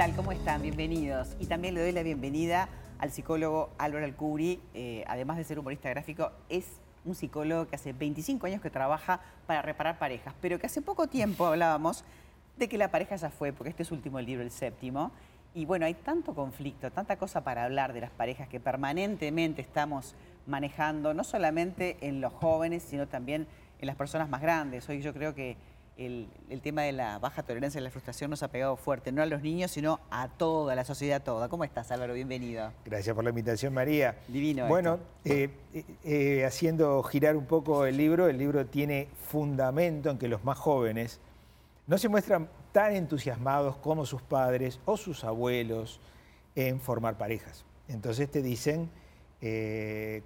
tal? ¿Cómo están? Bienvenidos. Y también le doy la bienvenida al psicólogo Álvaro Alcubri. Eh, además de ser humorista gráfico, es un psicólogo que hace 25 años que trabaja para reparar parejas, pero que hace poco tiempo hablábamos de que la pareja ya fue, porque este es su último libro, el séptimo. Y bueno, hay tanto conflicto, tanta cosa para hablar de las parejas que permanentemente estamos manejando, no solamente en los jóvenes, sino también en las personas más grandes. Hoy yo creo que el, tema de la baja tolerancia y la frustración nos ha pegado fuerte, no a los niños, sino a toda la sociedad toda. ¿Cómo estás, Álvaro? Bienvenido. Gracias por la invitación, María. Divino. Bueno, eh, eh, eh, haciendo girar un poco el libro, el libro tiene fundamento en que los más jóvenes no se muestran tan entusiasmados como sus padres o sus abuelos en formar parejas. Entonces te dicen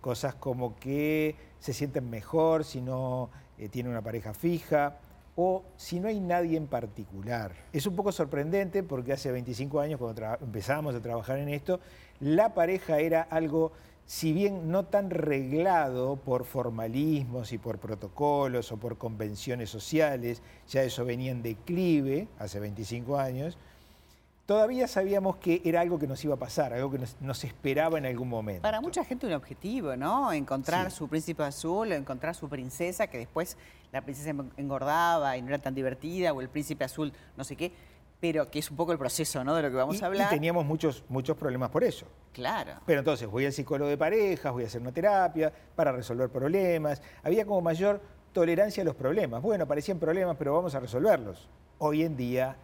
cosas como que se sienten mejor si no tienen una pareja fija, o si no hay nadie en particular. Es un poco sorprendente porque hace 25 años, cuando empezamos a trabajar en esto, la pareja era algo, si bien no tan reglado por formalismos y por protocolos o por convenciones sociales, ya eso venía en declive hace 25 años, todavía sabíamos que era algo que nos iba a pasar, algo que nos, esperaba en algún momento. Para mucha gente un objetivo, ¿no? Encontrar su príncipe azul o encontrar su princesa, que después la princesa engordaba y no era tan divertida, o el príncipe azul no sé qué, pero que es un poco el proceso, ¿no? De lo que vamos a hablar. Y teníamos muchos, muchos problemas por eso. Claro. Pero entonces voy al psicólogo de parejas, voy a hacer una terapia para resolver problemas. Había como mayor tolerancia a los problemas. Bueno, parecían problemas, pero vamos a resolverlos. Hoy en día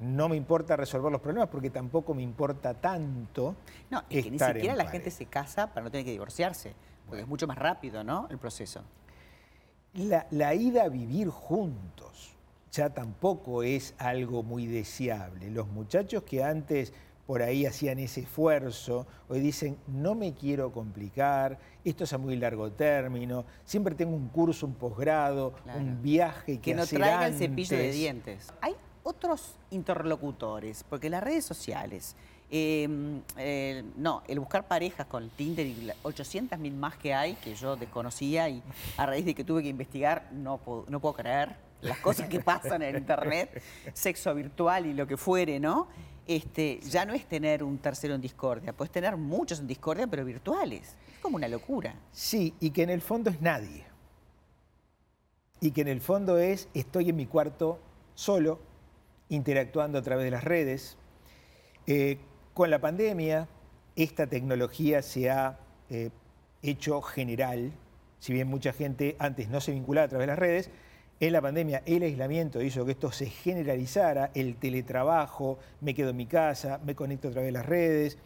no me importa resolver los problemas porque tampoco me importa tanto. No, es que ni siquiera la gente se casa para no tener que divorciarse, porque es mucho más rápido, ¿no? El proceso. La, la, ida a vivir juntos ya tampoco es algo muy deseable. Los muchachos que antes por ahí hacían ese esfuerzo, hoy dicen, no me quiero complicar, esto es a muy largo término, siempre tengo un curso, un posgrado, un viaje que, que no traiga el cepillo de dientes. Hay otros interlocutores, porque las redes sociales, em, eh, no, el buscar parejas con Tinder y 800 mil más que hay, que yo desconocía y a raíz de que tuve que investigar, no puedo, no puedo creer las cosas que pasan en Internet, sexo virtual y lo que fuere, ¿no? Este, ya no es tener un tercero en discordia, puedes tener muchos en discordia, pero virtuales. Es como una locura. Sí, y que en el fondo es nadie. Y que en el fondo es, estoy en mi cuarto solo, interactuando a través de las redes. Eh, con la pandemia, esta tecnología se ha eh, hecho general, si bien mucha gente antes no se vinculaba a través de las redes, en la pandemia el aislamiento hizo que esto se generalizara, el teletrabajo, me quedo en mi casa, me conecto a través de las redes,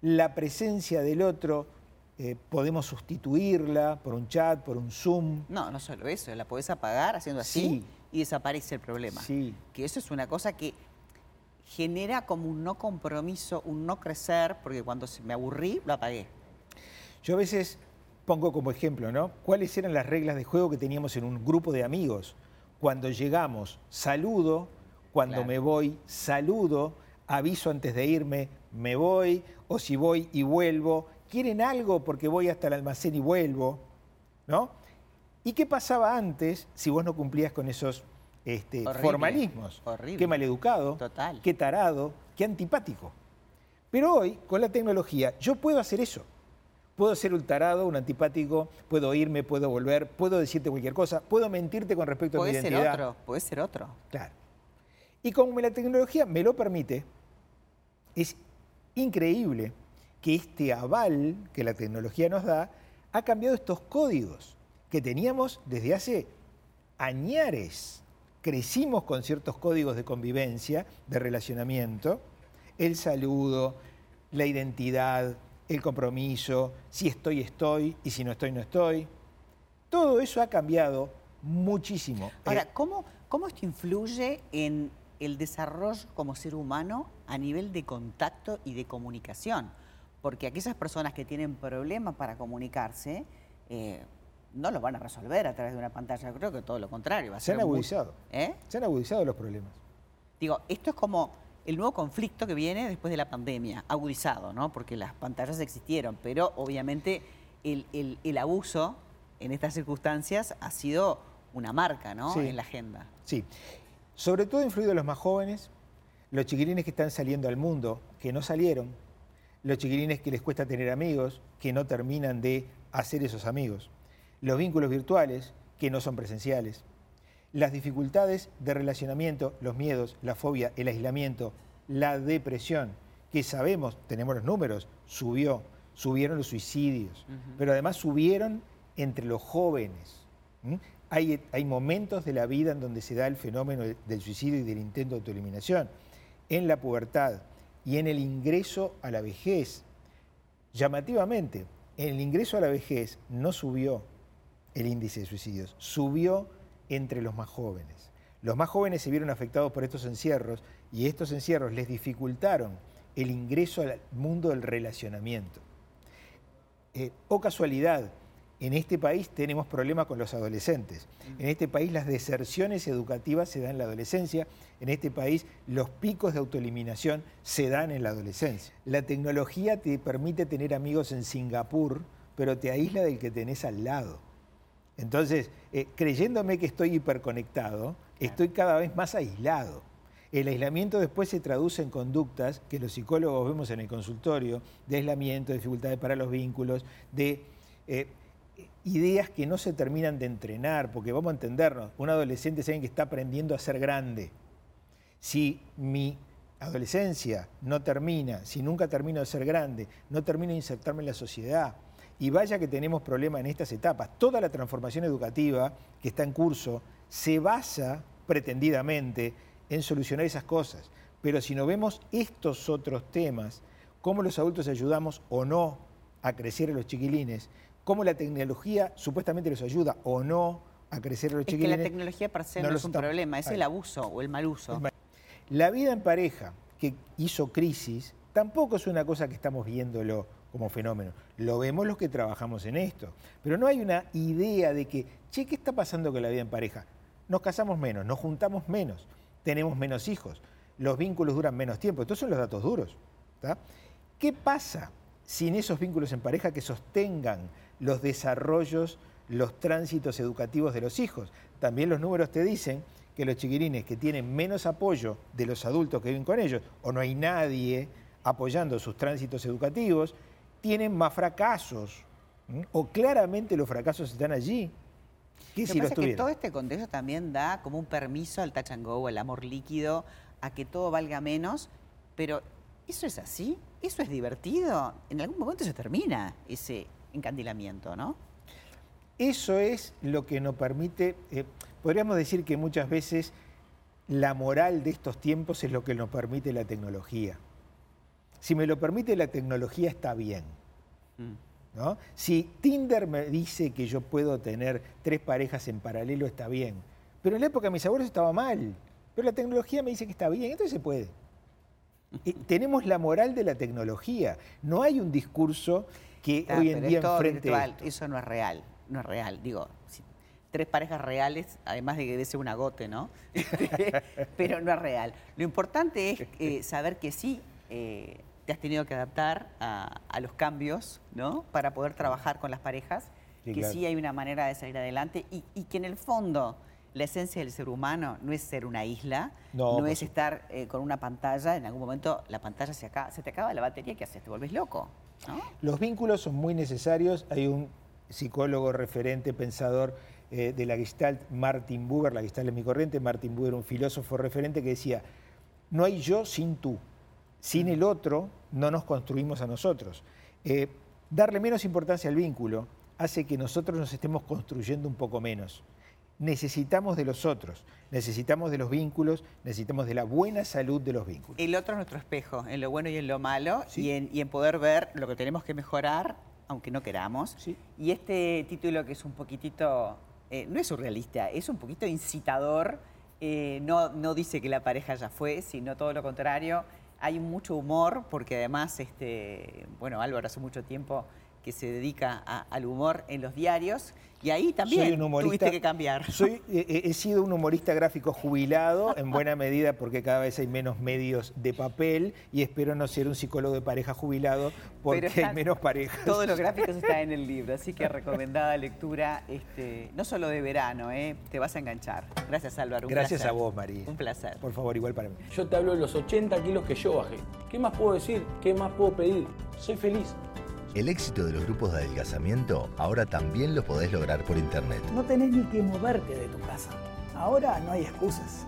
la presencia del otro eh, podemos sustituirla por un chat, por un Zoom. No, no solo eso, la podés apagar haciendo así y desaparece el problema. Sí. Que eso es una cosa que genera como un no compromiso, un no crecer, porque cuando me aburrí, lo apagué. Yo a veces pongo como ejemplo, ¿no? ¿Cuáles eran las reglas de juego que teníamos en un grupo de amigos? Cuando llegamos, saludo, cuando me voy, saludo, aviso antes de irme, me voy, o si voy y vuelvo, quieren algo porque voy hasta el almacén y vuelvo, ¿no? ¿Y qué pasaba antes si vos no cumplías con esos este, formalismos? Horrible. Qué maleducado, Total. qué tarado, qué antipático. Pero hoy, con la tecnología, yo puedo hacer eso. Puedo ser un tarado, un antipático, puedo irme, puedo volver, puedo decirte cualquier cosa, puedo mentirte con respecto a mi identidad. Puede ser otro, puede ser otro. Claro. Y como la tecnología me lo permite, es increíble que este aval que la tecnología nos da ha cambiado estos códigos que teníamos desde hace añares. Crecimos con ciertos códigos de convivencia, de relacionamiento, el saludo, la identidad, el compromiso, si estoy, estoy, y si no estoy, no estoy. Todo eso ha cambiado muchísimo. Ahora, eh, ¿cómo, ¿cómo esto influye en el desarrollo como ser humano a nivel de contacto y de comunicación? porque aquellas personas que tienen problemas para comunicarse eh, no los van a resolver a través de una pantalla. Creo que todo lo contrario. Se han agudizado. ¿Eh? Se han agudizado los problemas. Digo, esto es como el nuevo conflicto que viene después de la pandemia, agudizado, ¿no? Porque las pantallas existieron, pero obviamente el, abuso en estas circunstancias ha sido una marca, ¿no? En la agenda. Sí. Sobre todo influido en los más jóvenes, los chiquilines que están saliendo al mundo, que no salieron, los chiquilines que les cuesta tener amigos, que no terminan de hacer esos amigos, los vínculos virtuales, que no son presenciales, las dificultades de relacionamiento, los miedos, la fobia, el aislamiento, la depresión, que sabemos, tenemos los números, subió, subieron los suicidios, pero además subieron entre los jóvenes. Hay, hay, momentos de la vida en donde se da el fenómeno del suicidio y del intento de autoeliminación, en la pubertad y en el ingreso a la vejez. Llamativamente, en el ingreso a la vejez no subió el índice de suicidios, subió entre los más jóvenes. Los más jóvenes se vieron afectados por estos encierros y estos encierros les dificultaron el ingreso al mundo del relacionamiento. Eh, o casualidad, en este país tenemos problemas con los adolescentes. En este país las deserciones educativas se dan en la adolescencia. En este país los picos de autoeliminación se dan en la adolescencia. La tecnología te permite tener amigos en Singapur, pero te aísla del que tenés al lado. Entonces, eh, creyéndome que estoy hiperconectado, estoy cada vez más aislado. El aislamiento después se traduce en conductas que los psicólogos vemos en el consultorio, de aislamiento, de dificultades para los vínculos, de eh, ideas que no se terminan de entrenar, porque vamos a entendernos, un adolescente sabe que está aprendiendo a ser grande. Si mi adolescencia no termina, si nunca termino de ser grande, no termino de insertarme en la sociedad, y vaya que tenemos problemas en estas etapas. Toda la transformación educativa que está en curso se basa pretendidamente en solucionar esas cosas. Pero si no vemos estos otros temas, cómo los adultos ayudamos o no a crecer a los chiquilines, cómo la tecnología supuestamente los ayuda o no a crecer a los chiquilines. Es que la tecnología per se no, es un problema, es el abuso o el mal uso. La vida en pareja que hizo crisis tampoco es una cosa que estamos viéndolo como fenómeno. Lo vemos los que trabajamos en esto. Pero no hay una idea de que, che, ¿qué está pasando con la vida en pareja? Nos casamos menos, nos juntamos menos, tenemos menos hijos, los vínculos duran menos tiempo. Estos son los datos duros. ¿Qué pasa sin esos vínculos en pareja que sostengan los desarrollos, los tránsitos educativos de los hijos? También los números te dicen que los chiquirines que tienen menos apoyo de los adultos que viven con ellos, o no hay nadie apoyando sus tránsitos educativos, tienen más fracasos. O claramente los fracasos están allí. ¿Qué si que todo este contexto también da como un permiso al touch and go, al amor líquido, a que todo valga menos, pero ¿eso es así? ¿Eso es divertido? En algún momento se termina ese encandilamiento, ¿no? Eso es lo que nos permite, eh, podríamos decir que muchas veces la moral de estos tiempos es lo que nos permite la tecnología. Si me lo permite la tecnología está bien. ¿No? Si Tinder me dice que yo puedo tener tres parejas en paralelo, está bien. Pero en la época de mis abuelos estaba mal. Pero la tecnología me dice que está bien, entonces se puede. tenemos la moral de la tecnología. No hay un discurso que hoy en día enfrente. Eso no es real, no es real. Digo, tres parejas reales, además de que debe ser un agote, ¿no? pero no es real. Lo importante es eh, saber que sí. Eh, te has tenido que adaptar a, los cambios, ¿no? Para poder trabajar con las parejas, que sí hay una manera de salir adelante y, que en el fondo la esencia del ser humano no es ser una isla, no, es estar eh, con una pantalla, en algún momento la pantalla se, acaba, se te acaba la batería, ¿qué haces? Te vuelves loco. Los vínculos son muy necesarios, hay un psicólogo referente, pensador eh, de la Gestalt, Martin Buber, la Gestalt es mi corriente, Martin Buber, un filósofo referente que decía, no hay yo sin tú. Sin el otro no nos construimos a nosotros. Eh, darle menos importancia al vínculo hace que nosotros nos estemos construyendo un poco menos. Necesitamos de los otros, necesitamos de los vínculos, necesitamos de la buena salud de los vínculos. El otro es nuestro espejo, en lo bueno y en lo malo, y, en, poder ver lo que tenemos que mejorar, aunque no queramos. Y este título que es un poquitito, eh, no es surrealista, es un poquito incitador, eh, no, no dice que la pareja ya fue, sino todo lo contrario hay mucho humor, porque además, este, bueno, Álvaro hace mucho tiempo que se dedica al humor en los diarios. Y ahí también tuviste que cambiar. Soy, eh, eh, he sido un humorista gráfico jubilado, en buena medida porque cada vez hay menos medios de papel y espero no ser un psicólogo de pareja jubilado porque hay menos parejas. Todos los gráficos están en el libro, así que recomendada lectura, este, no solo de verano, eh, te vas a enganchar. Gracias Álvaro. Gracias a vos, María. Un placer. Por favor, igual para mí. Yo te hablo de los 80 kilos que yo bajé. ¿Qué más puedo decir? ¿Qué más puedo pedir? Soy feliz. El éxito de los grupos de adelgazamiento ahora también lo podés lograr por internet. No tenés ni que moverte de tu casa. Ahora no hay excusas.